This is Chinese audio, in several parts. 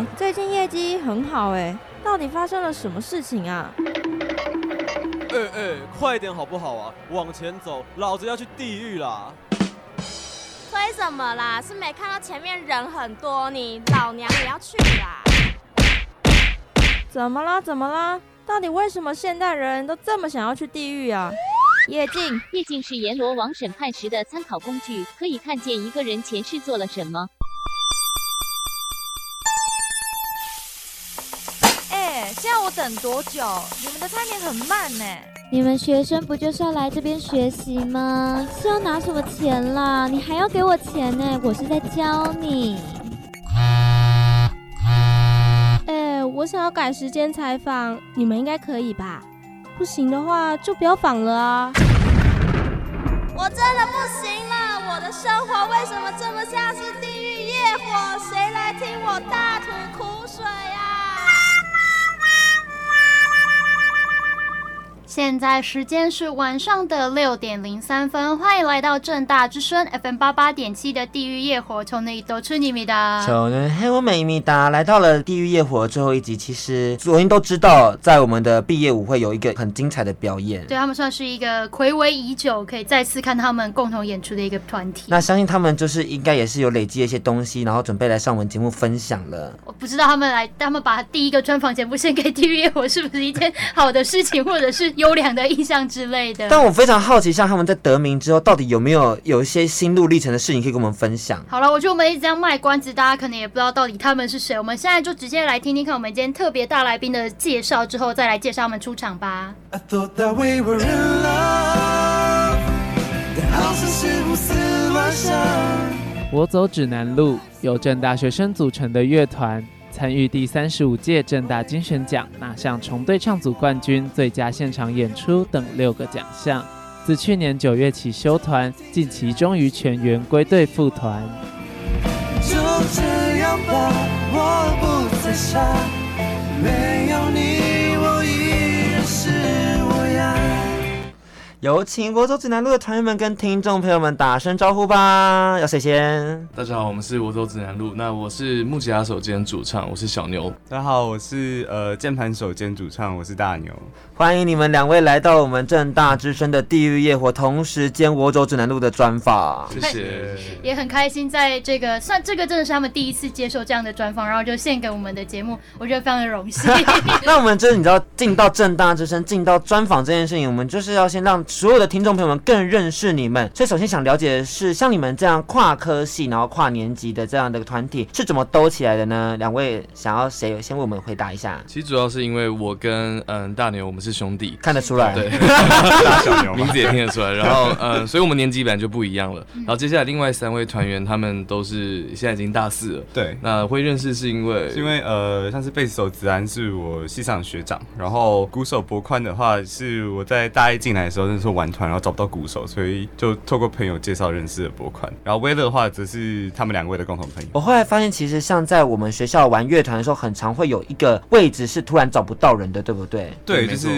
哎，最近业绩很好哎，到底发生了什么事情啊？哎哎，快点好不好啊？往前走，老子要去地狱啦！推什么啦？是没看到前面人很多，你老娘也要去啦！怎么啦？怎么啦？到底为什么现代人都这么想要去地狱啊？夜镜，夜镜是阎罗王审判时的参考工具，可以看见一个人前世做了什么。等多久？你们的餐点很慢呢。你们学生不就是要来这边学习吗？是要拿什么钱啦？你还要给我钱呢？我是在教你。哎，我想要改时间采访，你们应该可以吧？不行的话，就不要访了啊！我真的不行了，我的生活为什么这么像是地狱业火？谁来听我大吐苦现在时间是晚上的六点零三分，欢迎来到正大之声 FM 八八点七的地狱夜火，从那里都吃你米达。从那黑我美米达来到了地狱夜火最后一集，其实昨天都知道，在我们的毕业舞会有一个很精彩的表演。对，他们算是一个暌违已久，可以再次看他们共同演出的一个团体。那相信他们就是应该也是有累积一些东西，然后准备来上我们节目分享了。我不知道他们来，他们把第一个专访节目献给地狱夜火，是不是一件好的事情，或者是？优良的印象之类的，但我非常好奇，像他们在得名之后，到底有没有有一些心路历程的事情可以跟我们分享？好了，我觉得我们一直这样卖关子，大家可能也不知道到底他们是谁。我们现在就直接来听听看我们今天特别大来宾的介绍，之后再来介绍他们出场吧。我走指南路，由正大学生组成的乐团。参与第三十五届正大金选奖，拿下重对唱组冠军、最佳现场演出等六个奖项。自去年九月起休团，近期终于全员归队复团。就这样吧，我不再想，没有你，有请我走指南路的团员们跟听众朋友们打声招呼吧。要谁先？大家好，我们是我走指南路。那我是木吉他手兼主唱，我是小牛。大家好，我是呃键盘手兼主唱，我是大牛。欢迎你们两位来到我们正大之声的地狱夜火，同时兼我走指南路的专访。谢谢，也很开心，在这个算这个真的是他们第一次接受这样的专访，然后就献给我们的节目，我觉得非常的荣幸。那我们就是你知道进到正大之声，进到专访这件事情，我们就是要先让。所有的听众朋友们更认识你们，所以首先想了解的是，像你们这样跨科系，然后跨年级的这样的团体是怎么兜起来的呢？两位想要谁先为我们回答一下？其实主要是因为我跟嗯大牛我们是兄弟，看得出来，对，名字也听得出来。然后嗯，所以我们年级本来就不一样了。然后接下来另外三位团员他们都是现在已经大四了，对。那会认识是因为是因为呃，像是贝斯手子安是我系上的学长，然后鼓手博宽的话是我在大一进来的时候那时候玩团。然后找不到鼓手，所以就透过朋友介绍认识了博宽。然后威乐的话，则是他们两位的共同朋友。我后来发现，其实像在我们学校玩乐团的时候，很常会有一个位置是突然找不到人的，对不对？对，就是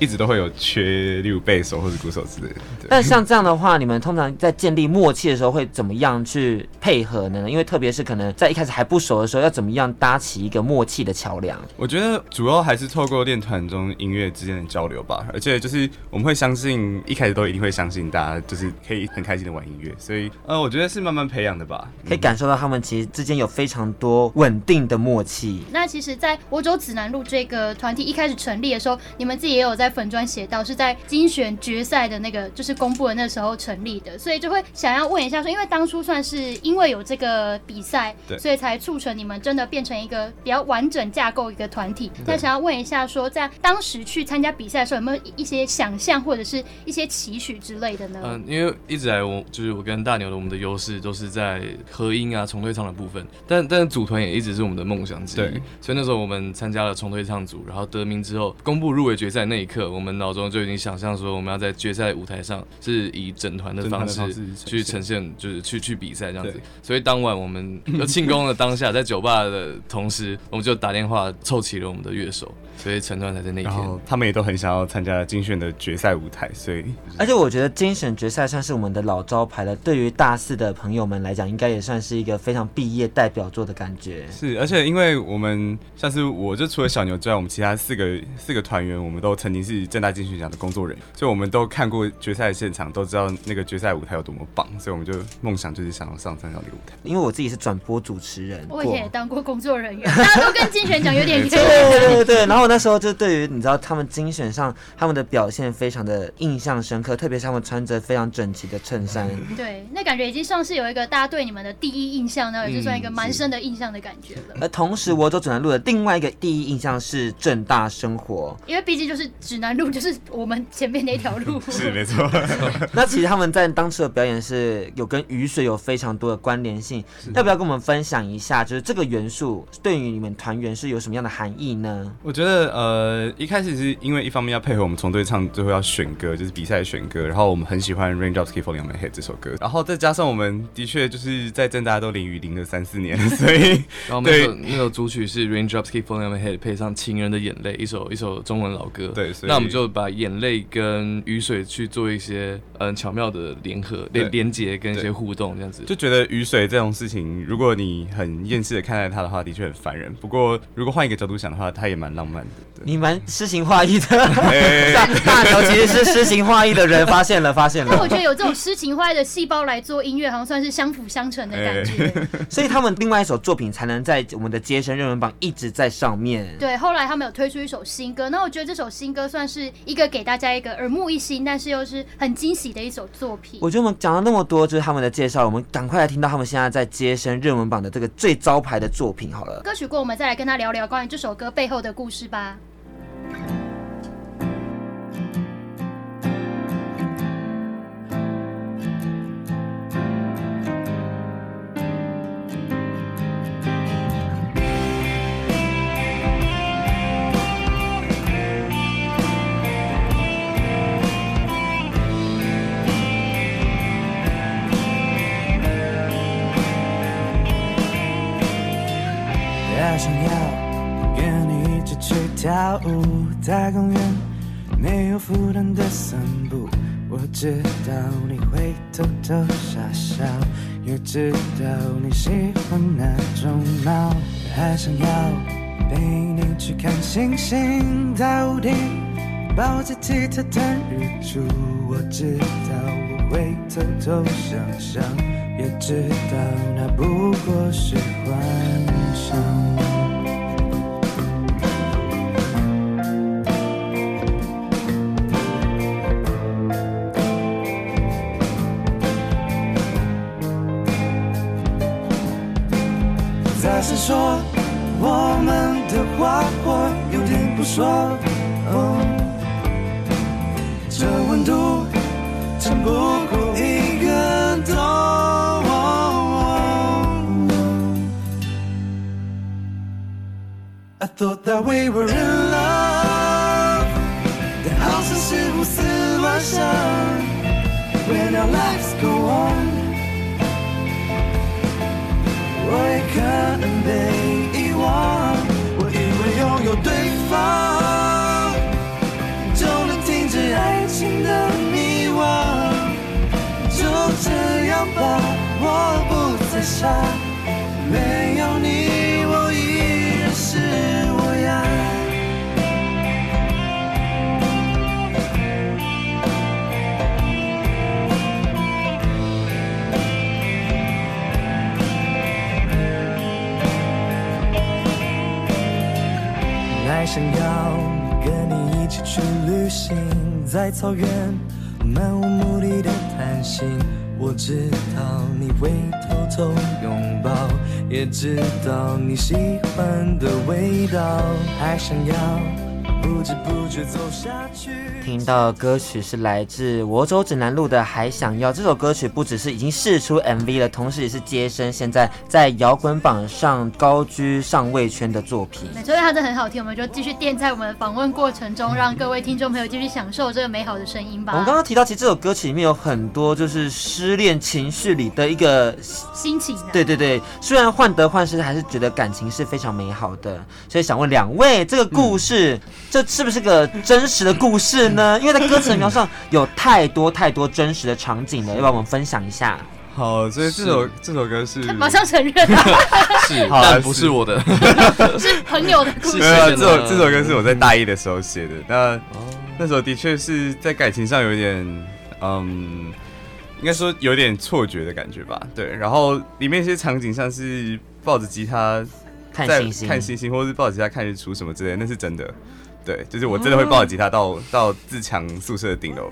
一直都会有缺，例如贝手或者鼓手之类的。但像这样的话，你们通常在建立默契的时候会怎么样去配合呢？因为特别是可能在一开始还不熟的时候，要怎么样搭起一个默契的桥梁？我觉得主要还是透过练团中音乐之间的交流吧。而且就是我们会相信一开始。都一定会相信大家，就是可以很开心的玩音乐，所以呃，我觉得是慢慢培养的吧，可以感受到他们其实之间有非常多稳定的默契。那其实，在我走指南路这个团体一开始成立的时候，你们自己也有在粉砖写到，是在精选决赛的那个就是公布的那时候成立的，所以就会想要问一下说，因为当初算是因为有这个比赛，对，所以才促成你们真的变成一个比较完整架构一个团体。那想要问一下说，在当时去参加比赛的时候，有没有一些想象或者是一些？期许之类的呢？嗯，因为一直来我就是我跟大牛的我们的优势都是在和音啊重对唱的部分，但但是组团也一直是我们的梦想之一。对，所以那时候我们参加了重对唱组，然后得名之后公布入围决赛那一刻，我们脑中就已经想象说我们要在决赛舞台上是以整团的方式去呈现，就是去去比赛这样子。所以当晚我们就庆功的当下，在酒吧的同时，我们就打电话凑齐了我们的乐手，所以成团才在那一天。他们也都很想要参加精选的决赛舞台，所以而且我觉得精选决赛算是我们的老招牌了，对于大四的朋友们来讲，应该也算是一个非常毕业代表作的感觉。是，而且因为我们像是我就除了小牛之外，我们其他四个四个团员，我们都曾经是正大金曲奖的工作人员，所以我们都看过决赛现场，都知道那个决赛舞台有多么棒，所以我们就梦想就是想要上这样的舞台。因为我自己是转播主持人，我以前也当过工作人员，大家都跟金选奖有点对对对对，然后那时候就对于你知道他们精选上他们的表现非常的印象深刻，特别是他们穿着非常整齐的衬衫。对，那感觉已经算是有一个大家对你们的第一印象，那也就算一个蛮深的印象的感觉了。而同时，我走指南路的另外一个第一印象是正大生活，因为毕竟就是指南路，就是我们前面那条路。是没错。那其实他们在当初的表演是有跟雨水有非常多的关联性，要不要跟我们分享一下？就是这个元素对于你们团员是有什么样的含义呢？我觉得呃，一开始是因为一方面要配合我们从队唱，最后要选歌，就是比赛选歌，然后我们很喜欢《Raindrops Keep Falling on My Head》这首歌，然后再加上我们的确就是在正大家都淋雨淋了三四年，所以然后那首那首主曲是《Raindrops Keep Falling on My Head》，配上《情人的眼泪》，一首一首中文老歌。对，所以那我们就把眼泪跟雨水去做一些嗯巧妙的联合连连接跟一些互动，这样子就觉得雨水这种事情，如果你很厌世的看待它的话，的确很烦人。不过如果换一个角度想的话，它也蛮浪漫的。你蛮诗情画意的 大牛其实是诗情画意的人，发现了，发现了。那我觉得有这种诗情画意的细胞来做音乐，好像算是相辅相成的感觉。所以他们另外一首作品才能在我们的街声热门榜一直在上面。对，后来他们有推出一首新歌，那我觉得这首新歌算是一个给大家一个耳目一新，但是又是很惊喜的一首作品。我觉得我们讲了那么多，就是他们的介绍，我们赶快来听到他们现在在街声热门榜的这个最招牌的作品好了。歌曲过，我们再来跟他聊聊关于这首歌背后的故事吧。想要跟你一起去跳舞，在公园没有负担的散步。我知道你会偷偷傻笑，也知道你喜欢那种猫。还想要陪你去看星星，在屋顶抱着吉他弹日出。我知道我会偷偷想象，也知道那不过是幻想。说我们的话，我有点不说。哦，这温度撑不过 thought that we were in love，但好像是胡思乱想。When our lives go on。我也可能被遗忘，我以为拥有对方就能停止爱情的迷惘，就这样吧，我不再傻，没有你，想要跟你一起去旅行，在草原漫无目的的谈心。我知道你会偷偷拥抱，也知道你喜欢的味道，还想要。不知不觉走下去。听到的歌曲是来自我走指南路的《还想要》。这首歌曲不只是已经试出 MV 了，同时也是接生现在在摇滚榜上高居上位圈的作品。所以它真的很好听，我们就继续垫在我们的访问过程中，让各位听众朋友继续享受这个美好的声音吧。我们刚刚提到，其实这首歌曲里面有很多就是失恋情绪里的一个心情。对对对，虽然患得患失，还是觉得感情是非常美好的。所以想问两位，这个故事。嗯这是不是个真实的故事呢？因为在歌词的描述上有太多太多真实的场景了，要不要我们分享一下？好，所以这首这首歌是马上承认，是，好但不是我的，是朋友的故事。没有，这首这首歌是我在大一的时候写的。那那时候的确是在感情上有一点，嗯，应该说有点错觉的感觉吧。对，然后里面一些场景像是抱着吉他看星星，看星星，或者是抱着吉他看日出什么之类的，那是真的。对，就是我真的会抱着吉他到到自强宿舍的顶楼。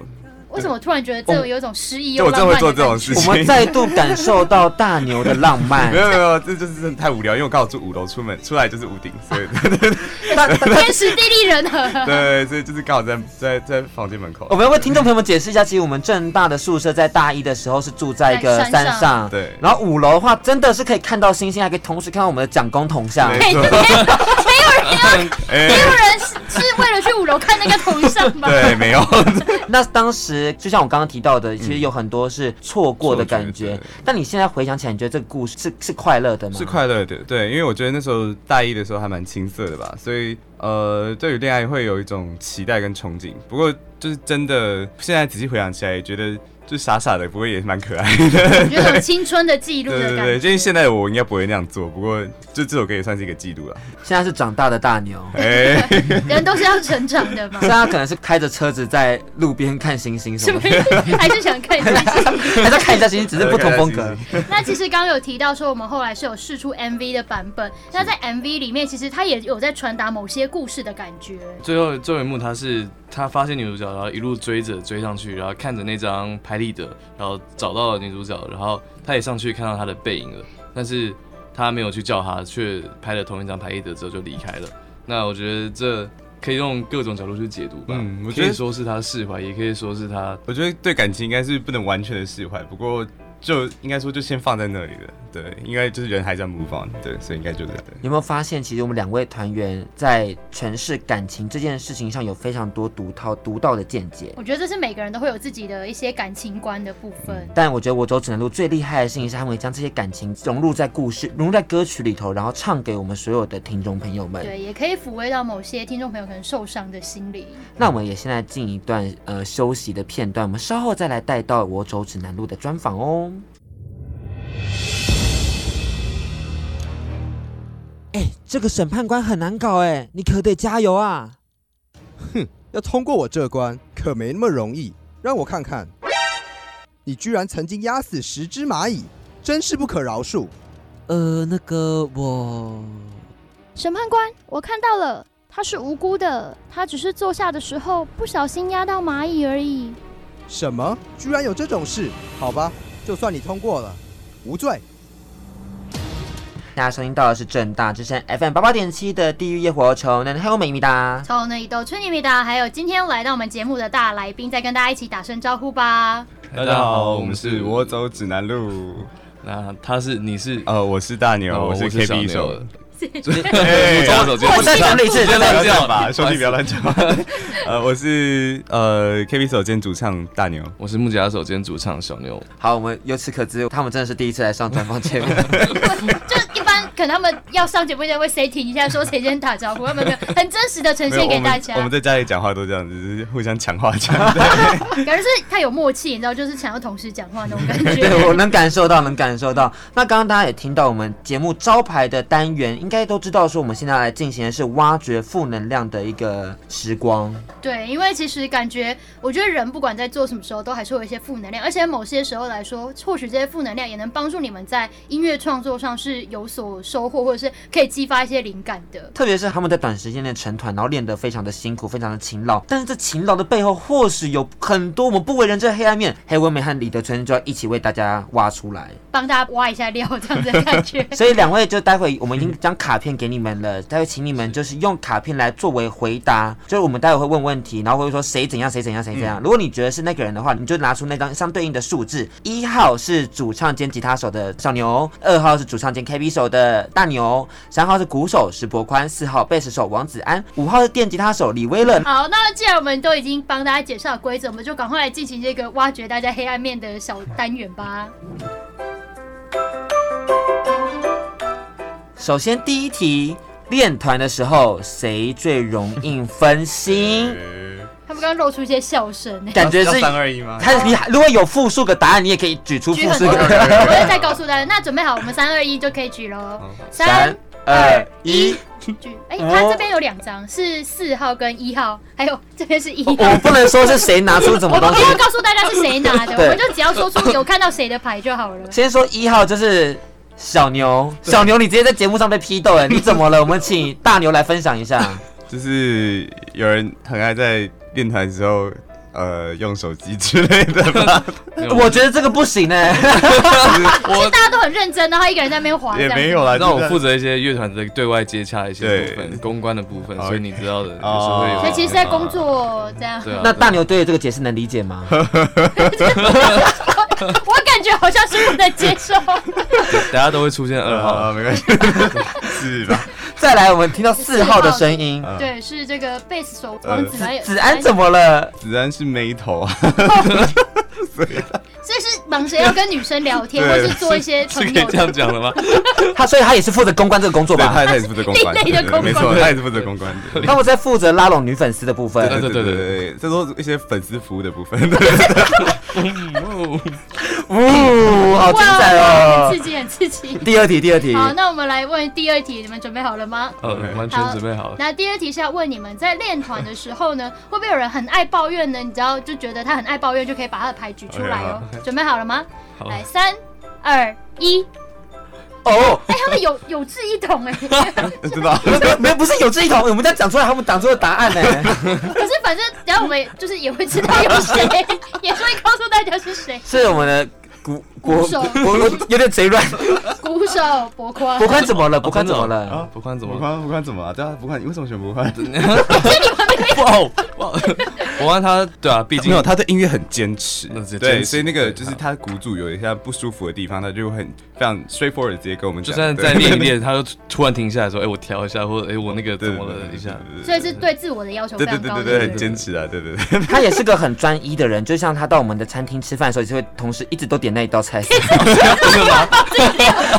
为什么突然觉得这种有一种诗意又浪漫的感觉？我，我，我们再度感受到大牛的浪漫。没有没有，这就是真的太无聊，因为我刚好住五楼，出门出来就是屋顶，所以 天时地利人和。对，所以就是刚好在在在房间门口。我们要为听众朋友们解释一下，其实我们正大的宿舍在大一的时候是住在一个山上，上对。然后五楼的话，真的是可以看到星星，还可以同时看到我们的蒋公铜像。没有人要，没有人是为了去五楼看那个铜像吧？对，没有。那当时就像我刚刚提到的，其实有很多是错过的感觉。但你现在回想起来，你觉得这个故事是是快乐的吗？是快乐的，对，因为我觉得那时候大一的时候还蛮青涩的吧，所以呃，对于恋爱会有一种期待跟憧憬。不过就是真的，现在仔细回想起来，也觉得。就傻傻的，不过也蛮可爱的。我觉得有青春的记录的感觉。对对对，因为现在我应该不会那样做，不过就这首歌也算是一个记录了。现在是长大的大牛，哎，人都是要成长的嘛。现在可能是开着车子在路边看星星什么的，还是想看一下星星，还是看一下星星，只是不同风格。那其实刚刚有提到说，我们后来是有试出 MV 的版本。那在 MV 里面，其实他也有在传达某些故事的感觉。最后最后一幕，他是。他发现女主角，然后一路追着追上去，然后看着那张拍立得，然后找到了女主角，然后他也上去看到她的背影了，但是他没有去叫她，却拍了同一张拍立得之后就离开了。那我觉得这可以用各种角度去解读吧。嗯，我觉得可以说是他释怀，也可以说是他。我觉得对感情应该是不能完全的释怀，不过。就应该说，就先放在那里了。对，应该就是人还在 move on，对，所以应该就是这样。有没有发现，其实我们两位团员在诠释感情这件事情上有非常多独套、独到的见解？我觉得这是每个人都会有自己的一些感情观的部分。嗯、但我觉得我走指南路最厉害的事情是，他们会将这些感情融入在故事、融入在歌曲里头，然后唱给我们所有的听众朋友们。对，也可以抚慰到某些听众朋友可能受伤的心理。那我们也现在进一段呃休息的片段，我们稍后再来带到我走指南路的专访哦。哎、欸，这个审判官很难搞哎，你可得加油啊！哼，要通过我这关可没那么容易。让我看看，你居然曾经压死十只蚂蚁，真是不可饶恕。呃，那个我……审判官，我看到了，他是无辜的，他只是坐下的时候不小心压到蚂蚁而已。什么？居然有这种事？好吧，就算你通过了，无罪。大家收听到的是正大之声 FM 八八点七的《地狱夜火》，从那还有美米达，从那一豆春妮米达，还有今天来到我们节目的大来宾，再跟大家一起打声招呼吧。大家好，我们是我走指南路。那他是你是呃，我是大牛，我是。哎，我手机，我再讲一次，不要乱叫吧，兄弟不要乱讲。呃，我是呃 KB 手兼主唱大牛，我是木吉他手兼主唱小牛。好，我们由此可知，他们真的是第一次来上专访节目。可能他们要上节目，就会 setting 一下，说谁先打招呼，他们很真实的呈现给大家。我们在家里讲话都这样子，就是互相抢话讲。感觉是太有默契，你知道，就是想要同时讲话那种感觉。对，我能感受到，能感受到。那刚刚大家也听到我们节目招牌的单元，应该都知道说我们现在来进行的是挖掘负能量的一个时光。对，因为其实感觉，我觉得人不管在做什么时候，都还是会有一些负能量，而且某些时候来说，或许这些负能量也能帮助你们在音乐创作上是有所收获，或者是可以激发一些灵感的。特别是他们在短时间内成团，然后练得非常的辛苦，非常的勤劳，但是这勤劳的背后，或许有很多我们不为人知的黑暗面。黑文美和李德春就要一起为大家挖出来，帮大家挖一下料，这样子的感觉。所以两位就待会我们已经将卡片给你们了，待会请你们就是用卡片来作为回答，就是我们待会会问问题，然后会说。谁怎样，谁怎样，谁怎样。如果你觉得是那个人的话，你就拿出那张相对应的数字。一号是主唱兼吉他手的小牛，二号是主唱兼 KB 手的大牛，三号是鼓手石博宽，四号贝斯手王子安，五号是电吉他手李威乐。好，那既然我们都已经帮大家介绍规则，我们就赶快来进行这个挖掘大家黑暗面的小单元吧。首先第一题。练团的时候谁最容易分心？他们刚刚露出一些笑声，感觉是三二一吗？他你如果有复数个答案，你也可以举出复数个。我会再告诉大家，那准备好，我们三二一就可以举喽。三二一，举！哎，他这边有两张，是四号跟一号，还有这边是一号。我不能说是谁拿出什么东西，我不要告诉大家是谁拿的，我们就只要说出有看到谁的牌就好了。先说一号就是小牛，小牛你直接在节目上被批斗了，你怎么了？我们请大牛来分享一下。就是有人很爱在练团的时候，呃，用手机之类的吧。我觉得这个不行哎。我大家都很认真，然后一个人在那边滑。也没有啦，让我负责一些乐团的对外接洽一些部分，公关的部分，所以你知道的，有时候会有。所以其实在工作这样。那大牛对这个解释能理解吗？我感觉好像是不能接受。大家都会出现二号，没关系，是吧？再来，我们听到四号的声音。对，是这个贝斯手王子安。子安怎么了？子安是眉头啊。所以是忙着要跟女生聊天，或是做一些朋友。是可以这样讲的吗？他所以他也是负责公关这个工作吧？他也是负责公关。另类的公关，没错，他也是负责公关的。那我在负责拉拢女粉丝的部分。对对对对对，这都是一些粉丝服务的部分。呜，好精彩哦！很刺激，很刺激。第二题，第二题。好，那我们来问第二题，你们准备好了吗？呃，完全准备好了。那第二题是要问你们在练团的时候呢，会不会有人很爱抱怨呢？你知道就觉得他很爱抱怨，就可以把他的牌举出来哦。准备好了吗？来，三、二、一。哦，哎，他们有 有志一同哎，知道？没有，不是有志一同，我们在讲出来他们讲出的答案呢。可是反正，等下我们就是也会知道有谁，也会告诉大家是谁。是我们的。鼓鼓手，我有点贼乱。鼓手博宽，博宽怎么了？博宽怎么了？啊，博宽怎么？博宽博宽怎么了？对啊，博宽，你为什么选博宽？不好，不好。博宽他，对啊，毕竟没有他对音乐很坚持，对，所以那个就是他鼓组有一些不舒服的地方，他就很非常 straightforward 直接跟我们讲。就算在练一练，他就突然停下来说：“哎，我调一下，或者哎，我那个怎么了？一下。”所以是对自我的要求非常高。对对对对，很坚持啊，对对对。他也是个很专一的人，就像他到我们的餐厅吃饭的时候，也是会同时一直都点那一道菜。真的吗？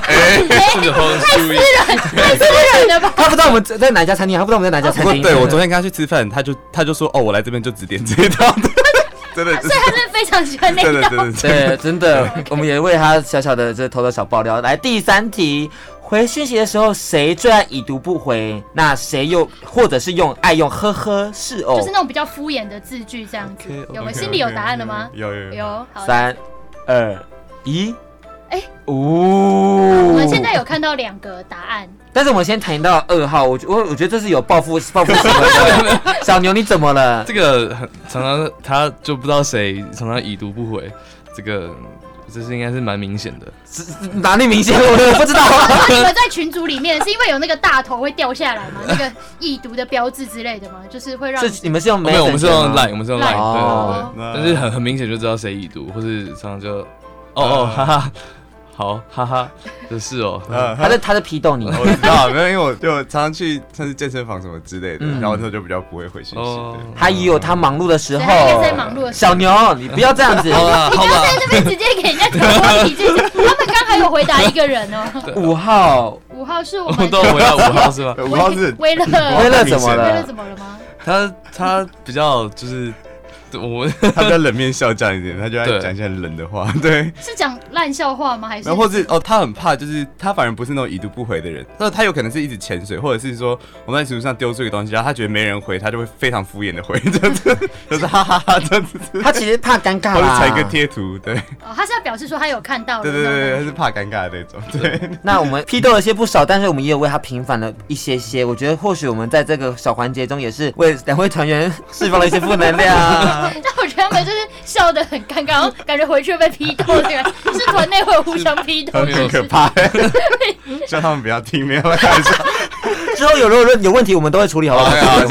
哎，太私人，太私人了吧？他不知道我们在哪家餐厅，他不知道我们在哪家餐厅。对，我昨天跟他去吃饭，他就他就说：“哦，我来这边就只点这一道。”真的，所以他真的非常喜欢那一道。对，真的，我们也为他小小的这偷偷小爆料。来，第三题，回讯息的时候，谁最爱已读不回？那谁又或者是用爱用呵呵是哦？就是那种比较敷衍的字句，这样子。有没有心里有答案了吗？有有有。三二一，哎，哦，我们现在有看到两个答案。但是我们先谈到二号，我我我觉得这是有报复报复行为的。小牛你怎么了？这个很常常他就不知道谁常常已读不回，这个这是应该是蛮明显的。哪里明显？我我不知道。你们在群组里面是因为有那个大头会掉下来吗？那个易读的标志之类的吗？就是会让是你们是用没有？我们是用 line，我们是用 line。对对对。但是很很明显就知道谁已读，或是常常就哦哦哈哈。好，哈哈，就是哦，他在他在批斗你，我知道，没有，因为我就常常去像是健身房什么之类的，然后他就比较不会回信息。他也有他忙碌的时候，在忙碌的时候。小牛，你不要这样子，好吧？你不要在这边直接给人家挑问题，就是他们刚还有回答一个人哦。五号，五号是我们都回答 五号是吗？五号是威乐，威乐怎么了？威乐怎么了吗？他他比较就是。我他比较冷面笑匠一点，他就爱讲一些很冷的话。对，是讲烂笑话吗？还是？然后是哦，他很怕，就是他反而不是那种已读不回的人。那他有可能是一直潜水，或者是说我们在群组上丢出一个东西，然后他觉得没人回，他就会非常敷衍的回，这样子，就是哈哈哈这样子。他其实怕尴尬，或者传一个贴图，对。哦，他是要表示说他有看到。对对对，他是怕尴尬的那种。对。那我们批斗了些不少，但是我们也有为他平反了一些些。我觉得或许我们在这个小环节中也是为两位团员 释放了一些负能量。但我觉得他们。就是笑得很尴尬，然后感觉回去被批斗，对吧？是团内会互相批斗，很可怕。叫他们不要听，没有开玩笑。之后有如果有问题，我们都会处理，好不好？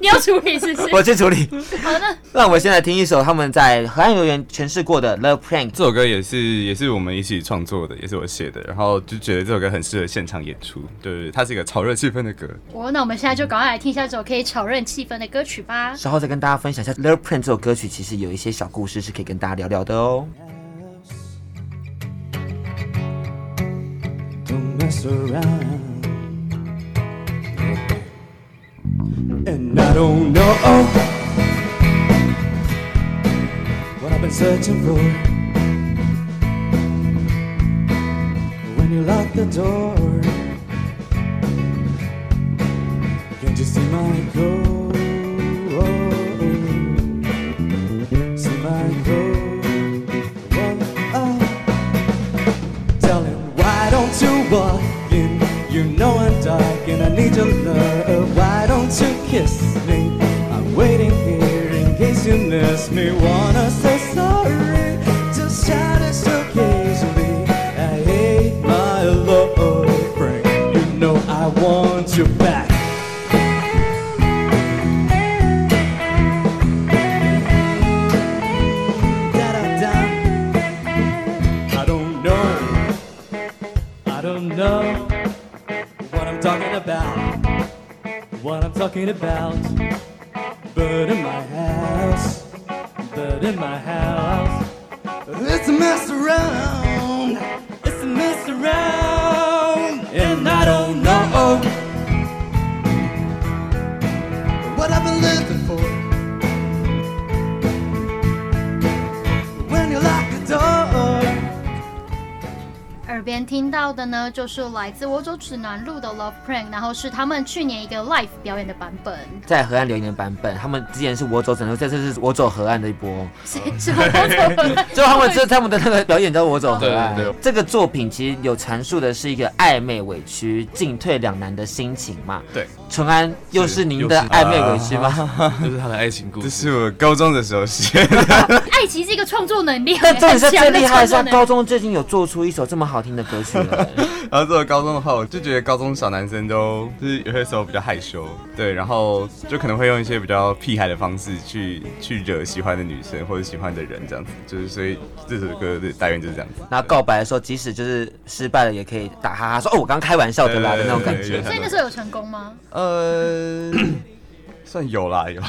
你要处理是不是？我去处理。好的。那我们先来听一首他们在河岸游园诠释过的《Love Prank》这首歌，也是也是我们一起创作的，也是我写的。然后就觉得这首歌很适合现场演出，对对对，它是一个炒热气氛的歌。哦，那我们现在就赶快来听一下这首可以炒热气氛的歌曲吧。稍后再跟大家分享一下《Love Prank》这首歌曲，其实有一些小故事是可以跟大家聊聊的哦。don't know what I've been searching for. When you lock the door, can't you see my goal? See my goal. Oh. Tell him, why don't you walk? You know I'm dark and I need your love. Why don't you kiss me? I'm waiting here in case you miss me. Wanna say sorry, about. 就是来自我走指南路的 Love Prank，然后是他们去年一个 live 表演的版本。在河岸留言的版本，他们之前是我走整路，这次是我走河岸的一波。是是我走河岸就他们这他们的那个表演叫我走河岸。对对对这个作品其实有阐述的是一个暧昧委屈、进退两难的心情嘛。对，淳安又是您的暧昧委屈吗？这是他的爱情故事。这是我高中的时候写的。爱其实是一个创作能力，但 真的是最厉害的高中最近有做出一首这么好听的歌曲了。然后做了高中的话，我就觉得高中小男生都就是有些时候比较害羞，对，然后就可能会用一些比较屁孩的方式去去惹喜欢的女生或者喜欢的人这样子，就是所以这首歌的大概就是这样子。然后告白的时候，即使就是失败了，也可以打哈哈说：“哦，我刚开玩笑的啦”的那种感觉。所以那时候有成功吗？呃，算有啦，有。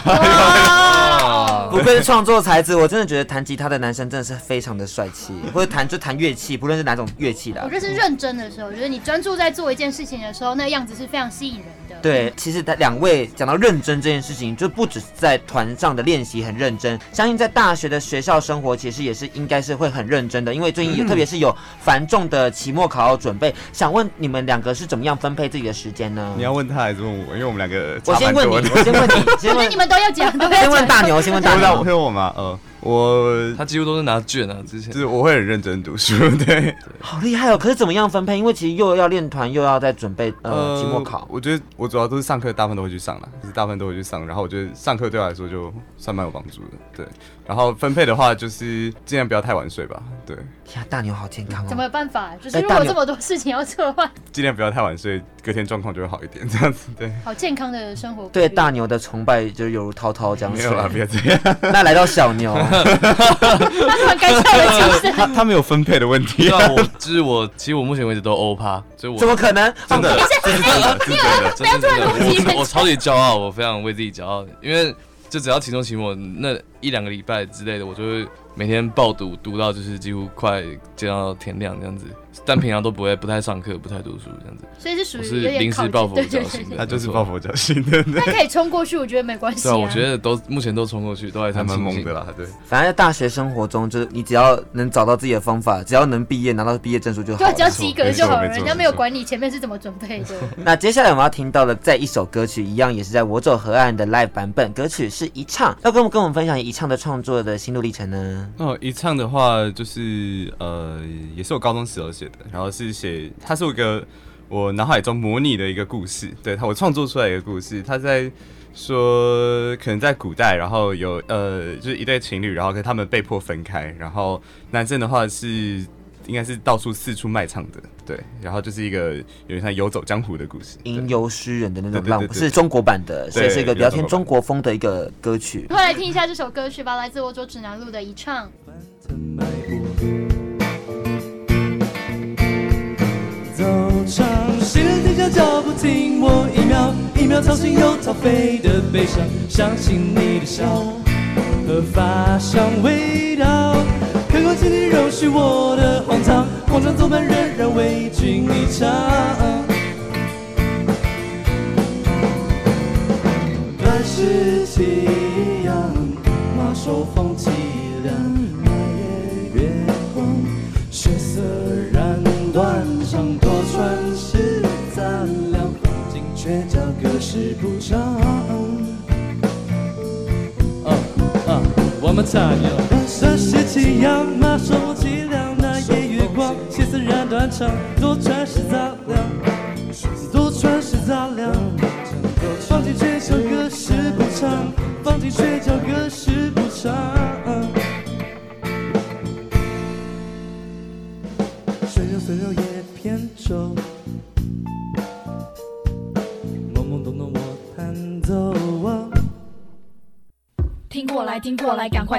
不愧是创作才子，我真的觉得弹吉他的男生真的是非常的帅气，或者弹就弹乐器，不论是哪种乐器的。我觉得是认真的时候，我觉得你专注在做一件事情的时候，那个样子是非常吸引人的。对，其实他两位讲到认真这件事情，就不只是在团上的练习很认真，相信在大学的学校生活，其实也是应该是会很认真的，因为最近有、嗯、特别是有繁重的期末考要准备。想问你们两个是怎么样分配自己的时间呢？你要问他还是问我？因为我们两个我先问你，我先问你，先问你们都要讲，都要讲。先问大牛，先问大牛，先问我吗？呃。我他几乎都是拿卷啊，之前就是我会很认真读书，对，好厉害哦。可是怎么样分配？因为其实又要练团，又要在准备呃期末考。我觉得我主要都是上课，大部分都会去上啦，就是大部分都会去上。然后我觉得上课对我来说就算蛮有帮助的，对。然后分配的话，就是尽量不要太晚睡吧，对。呀，大牛好健康哦。怎么有办法？就是如果这么多事情要做的话，尽量不要太晚睡，隔天状况就会好一点，这样子对。好健康的生活。对大牛的崇拜就犹如滔滔江水。没有啦，不要这样。那来到小牛。他突然该笑的其实他他没有分配的问题。啊，我就是我，其实我目前为止都欧趴，所以我怎么可能？真的，真的，真的，不要突然攻击人。我超级骄傲，我非常为自己骄傲，因为就只要期中、期末那一两个礼拜之类的，我就会每天爆读，读到就是几乎快接到天亮这样子。但平常都不会，不太上课，不太读书这样子。所以是属于是临时抱佛脚型的，他就是抱佛脚型的。那可以冲过去，我觉得没关系。对啊，我觉得都目前都冲过去，都还蛮猛的啦。对，反正在大学生活中，就是你只要能找到自己的方法，只要能毕业拿到毕业证书就好。对，只要及格就好了。人家没有管你前面是怎么准备的。那接下来我们要听到的，在一首歌曲一样，也是在我走河岸的 live 版本，歌曲是一唱，要跟我跟我们分享一唱的创作的心路历程呢？哦，一唱的话就是呃，也是我高中时候写的，然后是写。它是一个我脑海中模拟的一个故事，对它我创作出来一个故事。它在说，可能在古代，然后有呃，就是一对情侣，然后跟他们被迫分开，然后男生的话是应该是到处四处卖唱的，对，然后就是一个有点像游走江湖的故事，吟游诗人的那种浪，不是中国版的，所以是一个比较偏中国风的一个歌曲。快来听一下这首歌曲吧，来自我走指南路的一唱。走长，谁能停下脚步听我一秒一秒掏心又掏肺的悲伤？想起你的笑和发香味道，开口请你容许我的荒唐，慌张作伴仍然为君一场。断时。时期一样，马首风凄凉，那夜月光，血色染断肠，多传世赞良，放进绝交隔世不长。啊啊，我们唱哟。这时期一样，马手染断肠，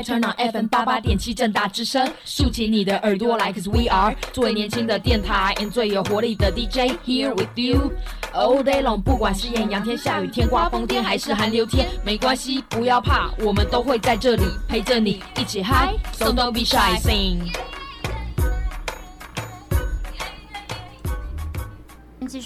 turn on FM 八八点七正大之声，竖起你的耳朵来，cause we are 最年轻的电台，and 最有活力的 DJ here with you all day long。不管是艳阳天、下雨天、刮风天还是寒流天，没关系，不要怕，我们都会在这里陪着你一起嗨，so don't be shy，sing。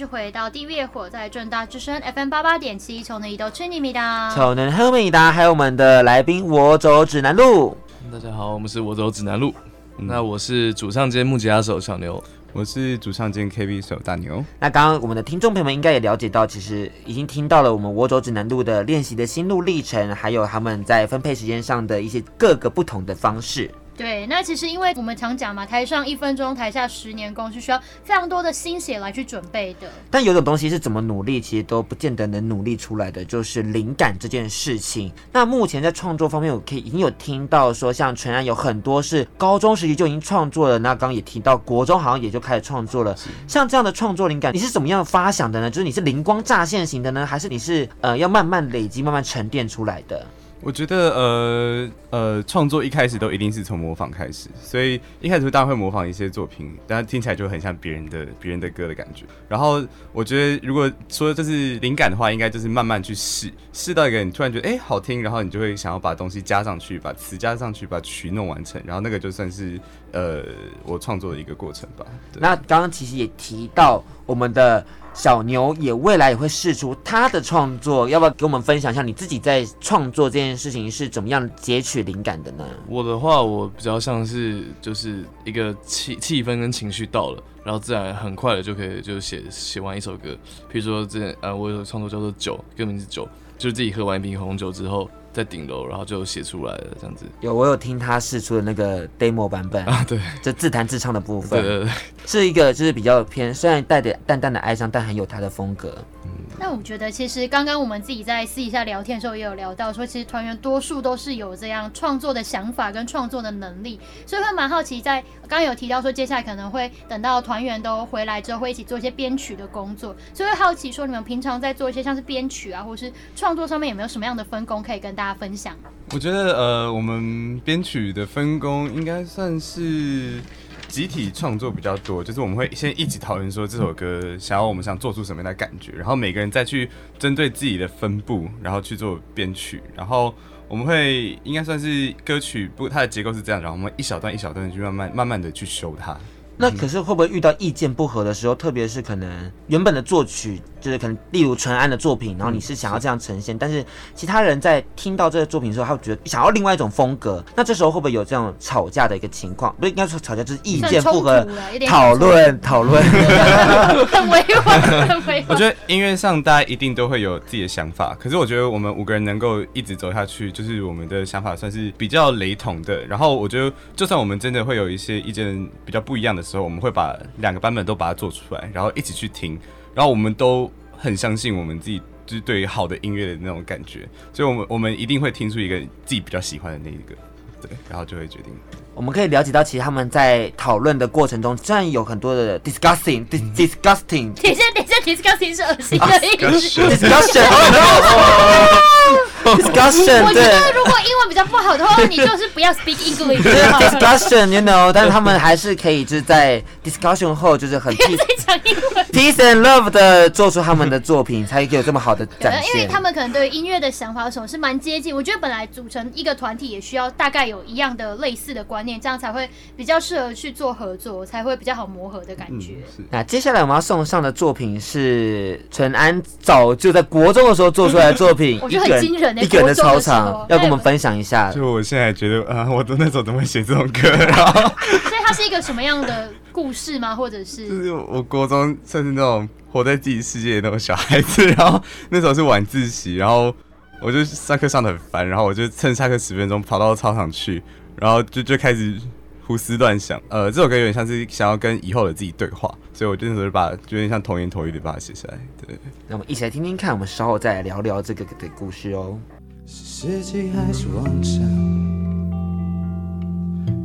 续回到地狱火，在正大之声 FM 八八点七，从能移动去你米达，从能喝米达，还有我们的来宾，我走指南路。大家好，我们是我走指南路。那我是主唱兼木吉他手小牛，我是主唱兼 KB 手大牛。那刚刚我们的听众朋友们应该也了解到，其实已经听到了我们我走指南路的练习的心路历程，还有他们在分配时间上的一些各个不同的方式。对，那其实因为我们常讲嘛，台上一分钟，台下十年功，是需要非常多的心血来去准备的。但有种东西是怎么努力，其实都不见得能努力出来的，就是灵感这件事情。那目前在创作方面，我可以已经有听到说，像纯然有很多是高中时期就已经创作了，那刚刚也提到国中好像也就开始创作了。像这样的创作灵感，你是怎么样发想的呢？就是你是灵光乍现型的呢，还是你是呃要慢慢累积、慢慢沉淀出来的？我觉得呃呃，创作一开始都一定是从模仿开始，所以一开始当然会模仿一些作品，但听起来就很像别人的别人的歌的感觉。然后我觉得如果说这是灵感的话，应该就是慢慢去试，试到一个你突然觉得哎、好听，然后你就会想要把东西加上去，把词加上去，把曲弄完成，然后那个就算是呃我创作的一个过程吧。那刚刚其实也提到我们的。小牛也未来也会试出他的创作，要不要给我们分享一下你自己在创作这件事情是怎么样截取灵感的呢？我的话，我比较像是就是一个气气氛跟情绪到了，然后自然很快的就可以就写写完一首歌。譬如说之前呃，我有创作叫做酒，歌名是酒，就是自己喝完一瓶红酒之后。在顶楼，然后就写出来了，这样子。有，我有听他试出的那个 demo 版本啊，对，就自弹自唱的部分，对对对，是一个就是比较偏，虽然带着淡淡的哀伤，但很有他的风格。嗯。那我觉得，其实刚刚我们自己在私底下聊天的时候，也有聊到说，其实团员多数都是有这样创作的想法跟创作的能力，所以会蛮好奇，在刚刚有提到说，接下来可能会等到团员都回来之后，会一起做一些编曲的工作，所以会好奇说，你们平常在做一些像是编曲啊，或是创作上面有没有什么样的分工可以跟大大家分享？我觉得，呃，我们编曲的分工应该算是。集体创作比较多，就是我们会先一起讨论说这首歌想要我们想做出什么样的感觉，然后每个人再去针对自己的分部，然后去做编曲，然后我们会应该算是歌曲不，它的结构是这样，然后我们一小段一小段的去慢慢慢慢的去修它。那可是会不会遇到意见不合的时候，特别是可能原本的作曲就是可能例如淳安的作品，然后你是想要这样呈现，嗯、但是其他人在听到这个作品的时候，他会觉得想要另外一种风格。那这时候会不会有这样吵架的一个情况？不是应该说吵架，就是意见不合，讨论讨论。很委婉，很委婉。我觉得音乐上大家一定都会有自己的想法，可是我觉得我们五个人能够一直走下去，就是我们的想法算是比较雷同的。然后我觉得，就算我们真的会有一些意见比较不一样的时候，我们会把两个版本都把它做出来，然后一起去听，然后我们都很相信我们自己，就是对于好的音乐的那种感觉，所以我们我们一定会听出一个自己比较喜欢的那一个，对，然后就会决定。我们可以了解到，其实他们在讨论的过程中，虽然有很多的 disgusting、disgusting，等一下，等一下，disgusting 是恶心的意思。discussion，discussion，我觉得如果英文比较不好的话，你就是不要 speak English。discussion，you know，但是他们还是可以就是在 discussion 后，就是很 peace and love 的做出他们的作品，才有这么好的展现。因为他们可能对音乐的想法什么是蛮接近。我觉得本来组成一个团体也需要大概有一样的类似的观念。这样才会比较适合去做合作，才会比较好磨合的感觉。嗯、那接下来我们要送上的作品是陈安早就在国中的时候做出来的作品，我觉得很惊人呢。一个人的操场，要跟我们分享一下。就我现在觉得啊，我的那时候怎么会写这种歌？然后，所以它是一个什么样的故事吗？或者是？就是我国中算是那种活在自己世界的那种小孩子，然后那时候是晚自习，然后我就上课上的很烦，然后我就趁下课十分钟跑到操场去，然后就就开始。胡思乱想，呃，这首歌有点像是想要跟以后的自己对话，所以我那时候就把就有点像童言童语的把它写下来。对，那我们一起来听听看，我们稍后再来聊聊这个的故事哦。是世纪还是妄想？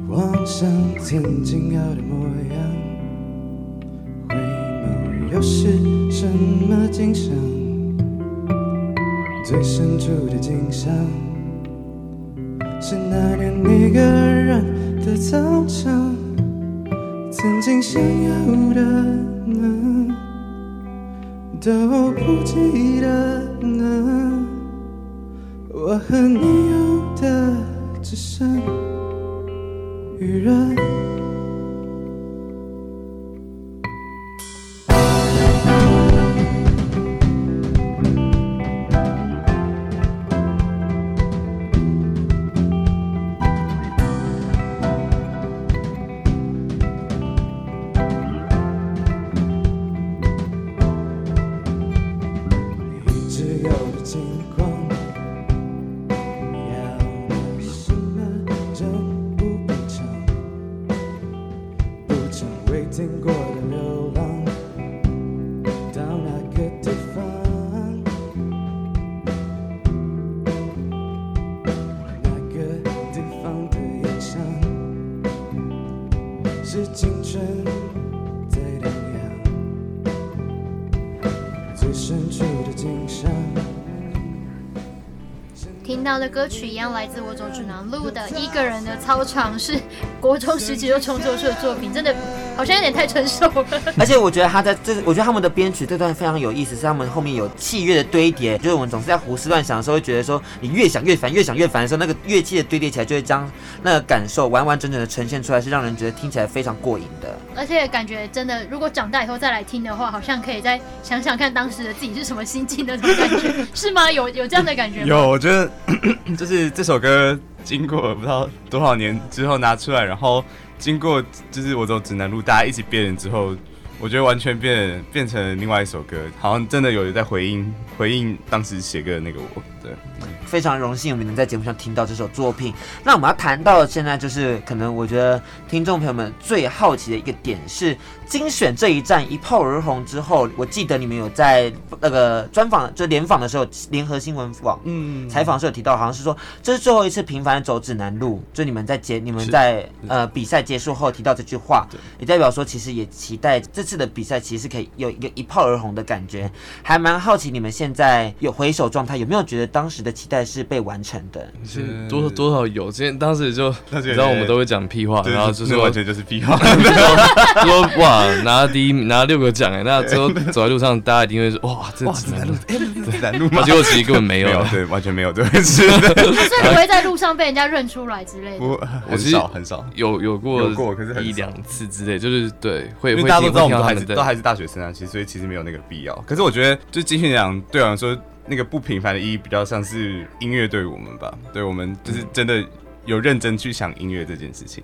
妄想曾经要的模样，回眸又是什么景象？最深处的景象，是那年一个人。的操场，曾经想要的呢，都不记得呢。我和你有的只剩听到。的歌曲一样，来自我走指南路的一个人的操场，是国中时期就创作出的作品，真的好像有点太成熟了。而且我觉得他在这，我觉得他们的编曲这段非常有意思，是他们后面有器乐的堆叠，就是我们总是在胡思乱想的时候，会觉得说你越想越烦，越想越烦的时候，那个乐器的堆叠起来，就会将那个感受完完整整的呈现出来，是让人觉得听起来非常过瘾的。而且感觉真的，如果长大以后再来听的话，好像可以再想想看当时的自己是什么心境的那种感觉，是吗？有有这样的感觉吗？有，我觉得。就是这首歌经过不知道多少年之后拿出来，然后经过就是我走指南路，大家一起辨认之后，我觉得完全变变成另外一首歌，好像真的有人在回应回应当时写歌的那个我。对，非常荣幸我们能在节目上听到这首作品。那我们要谈到的现在就是可能我觉得听众朋友们最好奇的一个点是。精选这一站一炮而红之后，我记得你们有在那个专访，就联访的时候，联合新闻网嗯采访的时候有提到，好像是说这是最后一次平凡走指南路，就你们在结你们在呃比赛结束后提到这句话，也代表说其实也期待这次的比赛其实是可以有一个一炮而红的感觉，还蛮好奇你们现在有回首状态，有没有觉得当时的期待是被完成的？是多多少有，今天当时就你知道我们都会讲屁话，然后就是完全就是屁话，说哇。拿第一，拿六个奖哎，那之后走在路上，大家一定会说哇，这指南路，指南路吗？结果其实根本没有，对，完全没有这回事。所以你会在路上被人家认出来之类的？不，很少很少，有有过过，可是一两次之类，就是对，会会大家都知道我们都还是都还是大学生啊，其实所以其实没有那个必要。可是我觉得，就金曲奖对我来说，那个不平凡的意义比较像是音乐对我们吧，对我们就是真的有认真去想音乐这件事情。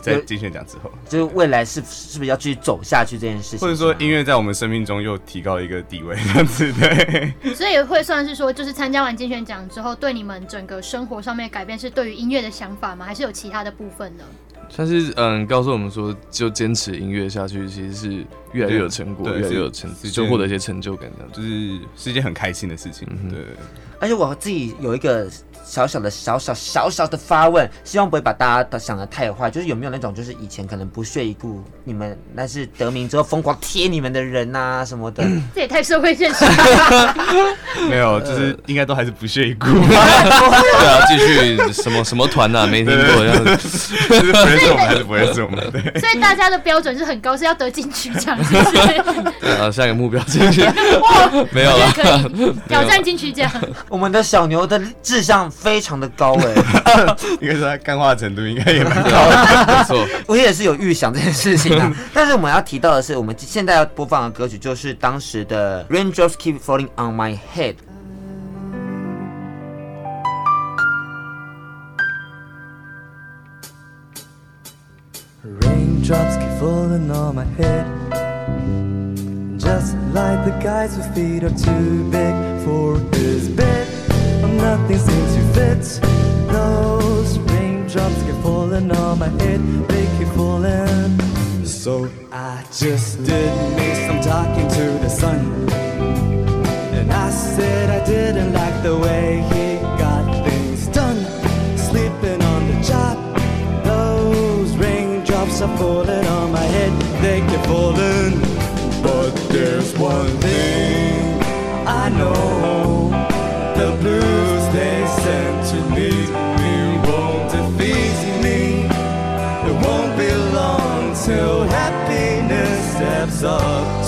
在金选奖之后，就是未来是是不是要继续走下去这件事情，或者说音乐在我们生命中又提高了一个地位，这样子对。所以会算是说，就是参加完金选奖之后，对你们整个生活上面改变是对于音乐的想法吗？还是有其他的部分呢？算是嗯，告诉我们说，就坚持音乐下去，其实是越来越有成果，越来越有成，就获得一些成就感这样，就是是一件很开心的事情。嗯、对，而且我自己有一个。小小的小小小小的发问，希望不会把大家想的太坏。就是有没有那种，就是以前可能不屑一顾你们，但是得名之后疯狂贴你们的人呐、啊、什么的？这也太社会现实了。没有，就是应该都还是不屑一顾。对啊，继续什么什么团呐？没听过这样 子。不认识我们还是不认识我们？对。所以大家的标准是很高，是要得金曲奖？对啊，下一个目标进去。没有了，挑战金曲奖。我们的小牛的志向非常的高哎，应该说他干化程度应该也蛮高的。错，我也是有预想这件事情的。但是我们要提到的是，我们现在要播放的歌曲就是当时的《Raindrops Keep Falling on My Head》。Raindrops keep falling on my head. Just like the guys whose feet are too big for his bed. Nothing seems to fit. Those raindrops keep falling on my head. They keep falling. So I just did me some talking to the sun. And I said I didn't like the way he got things done. Sleeping on the job. Those raindrops are falling falling. But there's one thing I know. The blues they sent to me won't defeat me. It won't be long till happiness steps up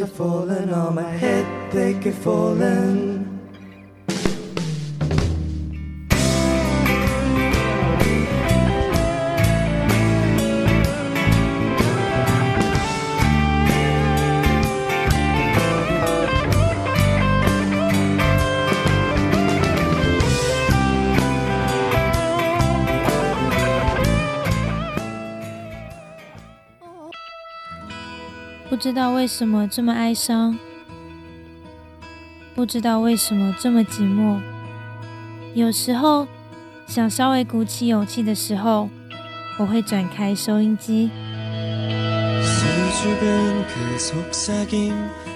are falling on my head, they keep falling. 知道为什么这么哀伤，不知道为什么这么寂寞。有时候想稍微鼓起勇气的时候，我会转开收音机。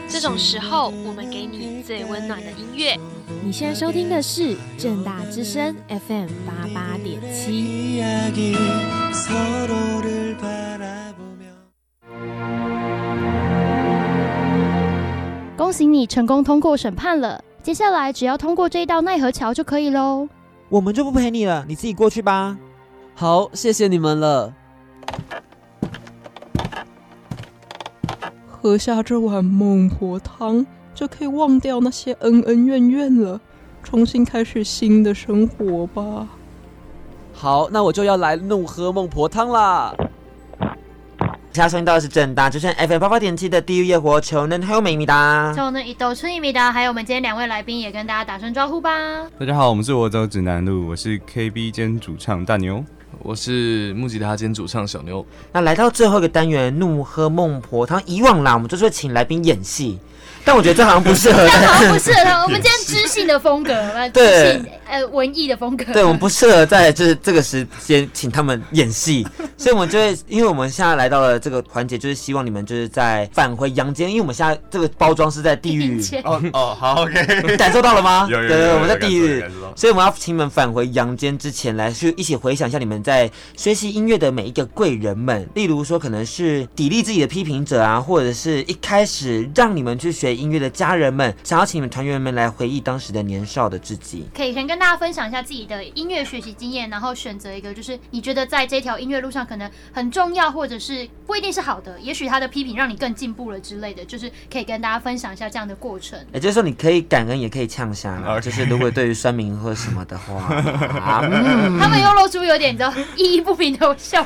这种时候，我们给你最温暖的音乐。你现在收听的是正大之声 FM 八八点七。恭喜你成功通过审判了，接下来只要通过这一道奈何桥就可以喽。我们就不陪你了，你自己过去吧。好，谢谢你们了。喝下这碗孟婆汤，就可以忘掉那些恩恩怨怨了，重新开始新的生活吧。好，那我就要来怒喝孟婆汤啦。现在收听到的是正大之声 FM 八八点七的地狱夜火，求能还有美米达，求能一斗春一米达，还有我们今天两位来宾也跟大家打声招呼吧。大家好，我们是我走指南路，我是 KB 兼主唱大牛，我是木吉他兼主唱小牛。那来到最后一个单元，怒喝孟婆汤。以往啦，我们就是会请来宾演戏。但我觉得这好像不适合，这好像 不适合他。我们今天知性的风格，对，呃，文艺的风格。对，我们不适合在就是这个时间请他们演戏，所以我们就会，因为我们现在来到了这个环节，就是希望你们就是在返回阳间，因为我们现在这个包装是在地狱。哦哦，好，OK，感受到了吗？有有有，对，我们在地狱，所以我们要请你们返回阳间之前，来去一起回想一下你们在学习音乐的每一个贵人们，例如说可能是砥砺自己的批评者啊，或者是一开始让你们去学音乐的家人们，想要请你们团员们来回忆当时的年少的自己，可以先跟大家分享一下自己的音乐学习经验，然后选择一个就是你觉得在这条音乐路上可能很重要，或者是不一定是好的，也许他的批评让你更进步了之类的，就是可以跟大家分享一下这样的过程。也就是说，你可以感恩，也可以呛下，Okay. 就是如果对于酸民或什么的话，啊嗯、他们又露出有点你知道意义不明的笑。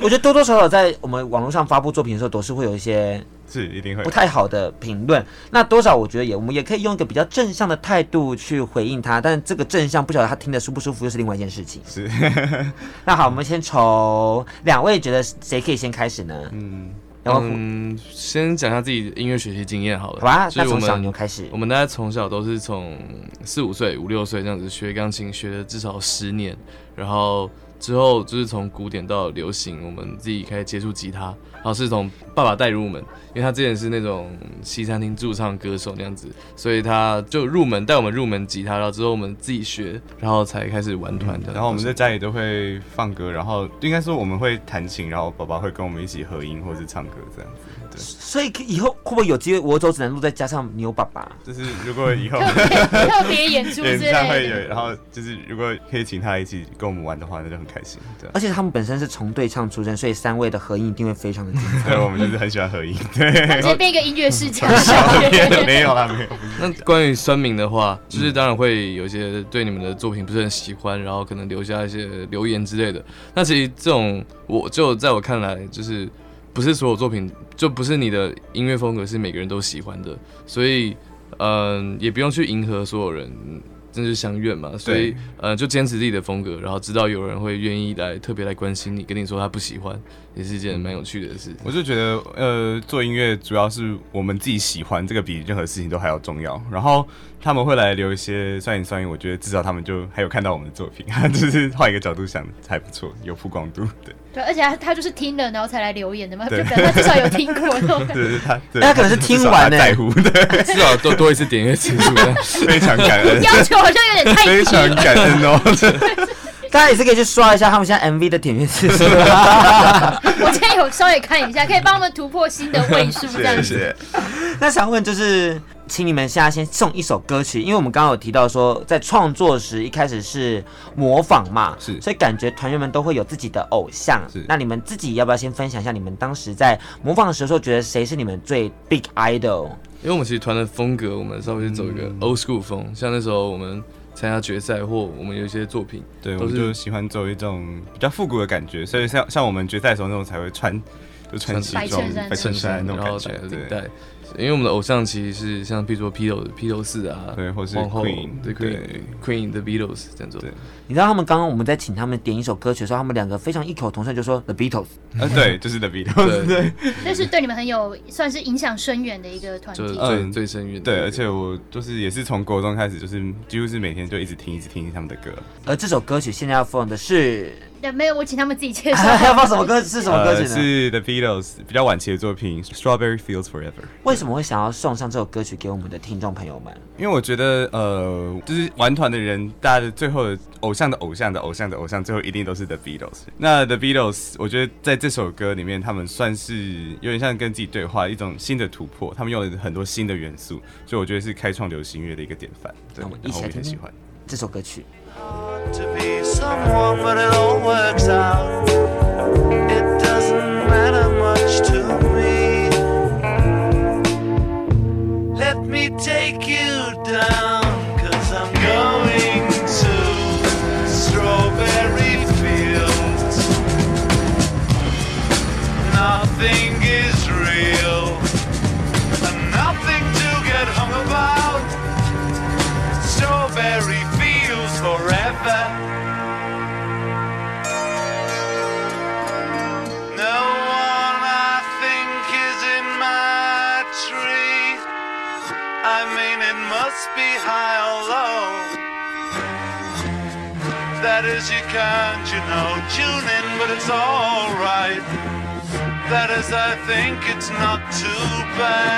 我觉得多多少少在我们网络上发布作品的时候，都是会有一些。是一定会不太好的评论，那多少我觉得也，我们也可以用一个比较正向的态度去回应他，但这个正向不晓得他听得舒不舒服，又是另外一件事情。是，那好，我们先从两位觉得谁可以先开始呢？嗯，嗯，先讲一下自己的音乐学习经验好了。好啊，那从小牛开始。我们大家从小都是从四五岁、五六岁这样子学钢琴，学了至少十年，然后。之后就是从古典到流行，我们自己开始接触吉他，然后是从爸爸带入门，因为他之前是那种西餐厅驻唱歌手那样子，所以他就入门带我们入门吉他，然后之后我们自己学，然后才开始玩团的。然后我们在家里都会放歌，然后应该说我们会弹琴，然后爸爸会跟我们一起合音或者是唱歌这样子。对，所以以后会不会有机会我走指南路再加上牛爸爸？就是如果以后 特别演出之类的，演唱会有，然后就是如果可以请他一起跟我们玩的话，那就很开心。对，而且他们本身是从对唱出身，所以三位的合音一定会非常的精彩。对，我们就是很喜欢合音。对，直接变一个音乐世家。没有啦，没有。那关于酸民的话，就是当然会有一些对你们的作品不是很喜欢，然后可能留下一些留言之类的。那其实这种，我就在我看来，就是不是所有作品，就不是你的音乐风格是每个人都喜欢的，所以嗯、呃，也不用去迎合所有人。真是相愿嘛，所以呃，就坚持自己的风格，然后知道有人会愿意来特别来关心你，跟你说他不喜欢，也是一件蛮有趣的事。我就觉得，呃，做音乐主要是我们自己喜欢，这个比任何事情都还要重要。然后他们会来留一些酸言酸语，我觉得至少他们就还有看到我们的作品，就是换一个角度想还不错，有曝光度。对对，而且他他就是听了然后才来留言的嘛，就表示他至少有听过。对，他他可能是听完在乎的，至少多多一次点阅次数，非常感恩。要求好像有点太非常感恩哦。大家也是可以去刷一下他们现在 MV 的点阅次数。我今天有稍微看一下，可以帮我们突破新的位数这样子。那想问就是，请你们现在先送一首歌曲，因为我们刚刚有提到说，在创作时一开始是模仿嘛，是，所以感觉团员们都会有自己的偶像。是，那你们自己要不要先分享一下，你们当时在模仿的时候，觉得谁是你们最 big idol？因为我们其实团的风格，我们稍微是走一个 old school 风，嗯、像那时候我们。参加决赛或我们有一些作品，对，我们就喜欢走一种比较复古的感觉，所以像像我们决赛的时候那种才会穿，就穿西装、白衬衫那种感觉，对。因为我们的偶像其实是像比如说披头披头士啊，对，或是 Queen，对，Queen 的 Beatles 这样子。对，你知道他们刚刚我们在请他们点一首歌曲的时候，他们两个非常异口同声就说 The Beatles，呃，对，就是 The Beatles，对。这是对你们很有算是影响深远的一个团体，最最深远。对，而且我就是也是从国中开始，就是几乎是每天就一直听一直听他们的歌。而这首歌曲现在要放的是。对，没有，我请他们自己介绍。还 要放什么歌？是什么歌曲呢？是 The Beatles 比较晚期的作品《Strawberry Fields Forever》。为什么会想要送上这首歌曲给我们的听众朋友们？因为我觉得，呃，就是玩团的人，大家的最后的偶像的偶像的偶像的偶像，最后一定都是 The Beatles。那 The Beatles，我觉得在这首歌里面，他们算是有点像跟自己对话，一种新的突破。他们用了很多新的元素，所以我觉得是开创流行乐的一个典范。对，我们一起来听听喜欢这首歌曲。Not too bad.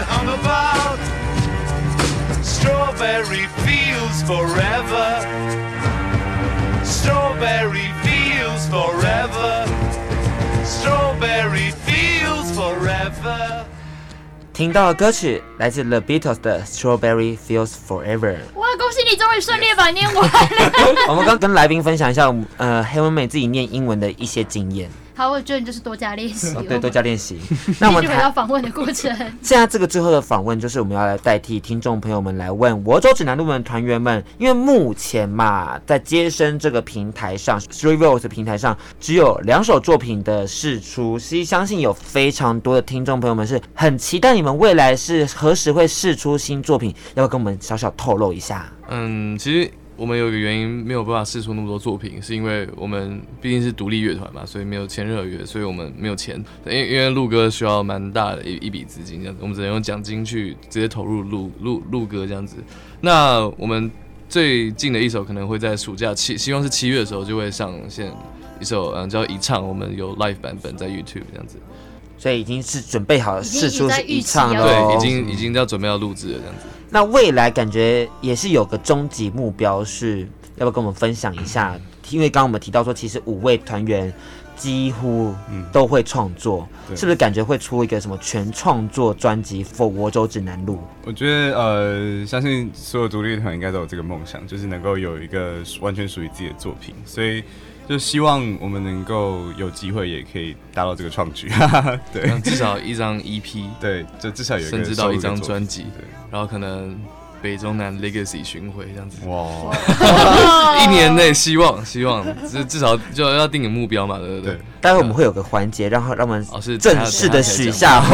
hung about. Strawberry Strawberry fields forever. Strawberry fields forever. Strawberry fields forever. 听到的歌曲来自 The Beatles 的《Strawberry Fields Forever》。哇，恭喜你终于顺利把念完了。我们刚跟来宾分享一下，呃，黑文美自己念英文的一些经验。好，我觉得你就是多加练习、哦，对，多加练习。那我们回到访问的过程。现在这个最后的访问，就是我们要来代替听众朋友们来问我走指南路的团员们，因为目前嘛，在接生这个平台上，StreetVoice 平台上只有两首作品的试出，其实相信有非常多的听众朋友们是很期待你们未来是何时会试出新作品，要不要跟我们小小透露一下？嗯，其实。我们有一个原因没有办法试出那么多作品，是因为我们毕竟是独立乐团嘛，所以没有签任何约，所以我们没有钱。因为因为录歌需要蛮大的一一笔资金，这样子，我们只能用奖金去直接投入录录录歌这样子。那我们最近的一首可能会在暑假七，希望是七月的时候就会上线一首，嗯，叫《一唱》，我们有 live 版本在 YouTube 这样子，所以已经是准备好了释出是一唱了，对，已经已经要准备要录制了这样子。那未来感觉也是有个终极目标，是要不要跟我们分享一下？因为刚刚我们提到说，其实五位团员几乎都会创作，嗯、是不是感觉会出一个什么全创作专辑《For 我走指南路》？我觉得呃，相信所有独立乐团应该都有这个梦想，就是能够有一个完全属于自己的作品，所以。就希望我们能够有机会，也可以达到这个创举。对，至少一张 EP，对，就至少有一个甚至到一张专辑。对，然后可能北中南 Legacy 巡回这样子。哇，一年内希望希望至至少就要定个目标嘛，对不对？待会我们会有个环节，然后让我们正式的许下。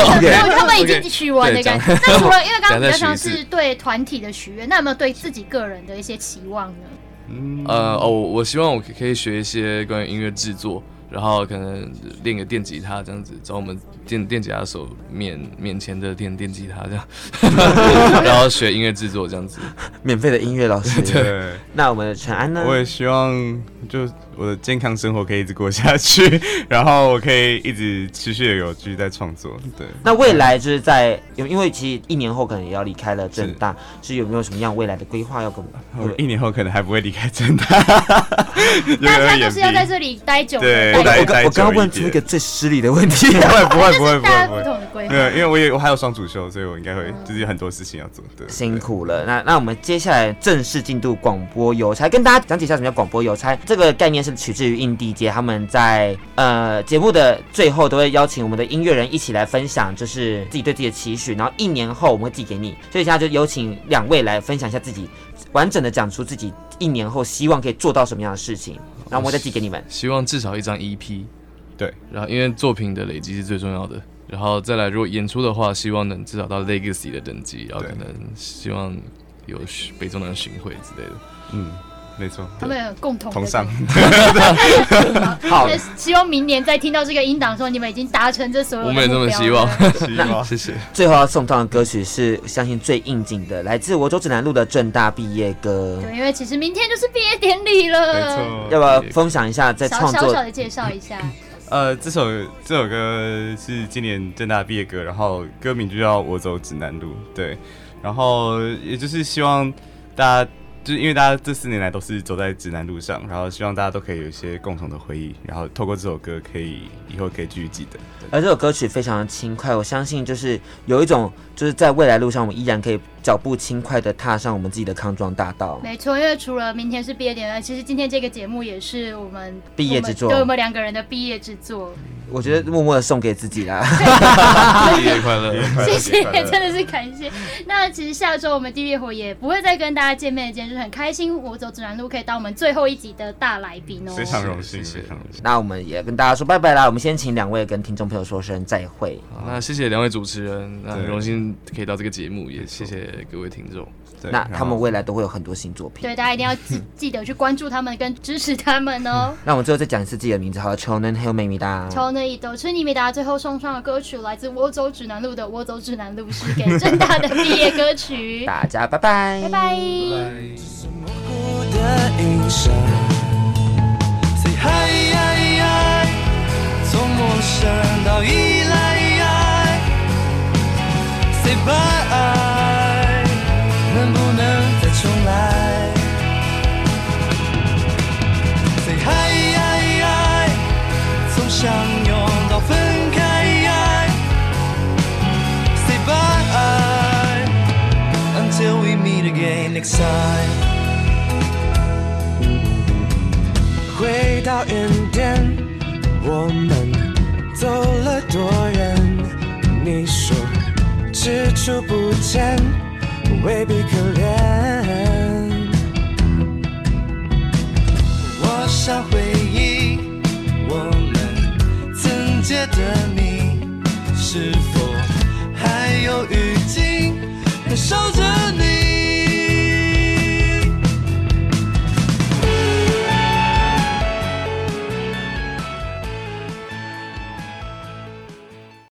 他们已经许完的感觉。那除了因为刚刚比较像是对团体的许愿，那有没有对自己个人的一些期望呢？嗯、呃哦，我希望我可以学一些关于音乐制作，然后可能练个电吉他这样子，找我们电电吉他手免免钱的电电吉他这样，然后学音乐制作这样子，免费的音乐老师。对，那我们的陈安呢？我也希望就。我的健康生活可以一直过下去，然后我可以一直持续的有继续在创作。对，那未来就是在，因为其实一年后可能也要离开了正大，是，是有没有什么样未来的规划要跟我们？一年后可能还不会离开正大，大家都是要在这里待久。对，我我我刚刚问出一个最失礼的问题，不会不会不会不会，不同的规划。没有，因为我也我还有双主修，所以我应该会就是有很多事情要做。对，辛苦了。那那我们接下来正式进度广播邮差，跟大家讲解一下什么叫广播邮差。这个概念是取自于印地。姐他们在呃节目的最后都会邀请我们的音乐人一起来分享，就是自己对自己的期许，然后一年后我们会寄给你。所以现在就有请两位来分享一下自己完整的讲出自己一年后希望可以做到什么样的事情，然后我们再寄给你们。希望至少一张 EP，对，然后因为作品的累积是最重要的，然后再来如果演出的话，希望能至少到 Legacy 的等级，然后可能希望有北中南巡回之类的，嗯。没错，他们有共同同上。好，希望明年再听到这个音档的时候，你们已经达成这所有。我们也这么希望，希望谢谢。最后要送上的歌曲是相信最应景的，来自我走指南路的正大毕业歌。对，因为其实明天就是毕业典礼了。没错，要不要分享一下在创作？小小的介绍一下。呃，这首这首歌是今年正大毕业歌，然后歌名就叫我走指南路。对，然后也就是希望大家。就是因为大家这四年来都是走在指南路上，然后希望大家都可以有一些共同的回忆，然后透过这首歌可以以后可以继续记得。而这首歌曲非常的轻快，我相信就是有一种就是在未来路上，我们依然可以脚步轻快的踏上我们自己的康庄大道。没错，因为除了明天是毕业典礼，其实今天这个节目也是我们毕业之作，对我们两个人的毕业之作。我觉得默默的送给自己啦，毕业快乐，谢谢，真的是感谢。那其实下周我们地狱火也不会再跟大家见面，今天就是很开心，我走指南路可以当我们最后一集的大来宾哦，非常荣幸，非常荣幸。那我们也跟大家说拜拜啦，我们先请两位跟听众朋友说声再会。好，那谢谢两位主持人，那很荣幸可以到这个节目，也谢谢各位听众。那他们未来都会有很多新作品，对，大家一定要记 记得去关注他们，跟支持他们哦。那我们最后再讲一次自己的名字，好了，秋嫩还有美米哒。秋嫩一斗春妮米达，最后送上的歌曲来自我走指南路的《我走指南路》，是给正大的毕业歌曲。大家拜拜，拜拜。Say bye，能不能再重来？Say hi，从相拥到分开。Say bye，until we meet again next time。回到原点，我们走了多远？日出不见，未必可怜。我想回忆我们曾经的你，是否还有雨季？守着。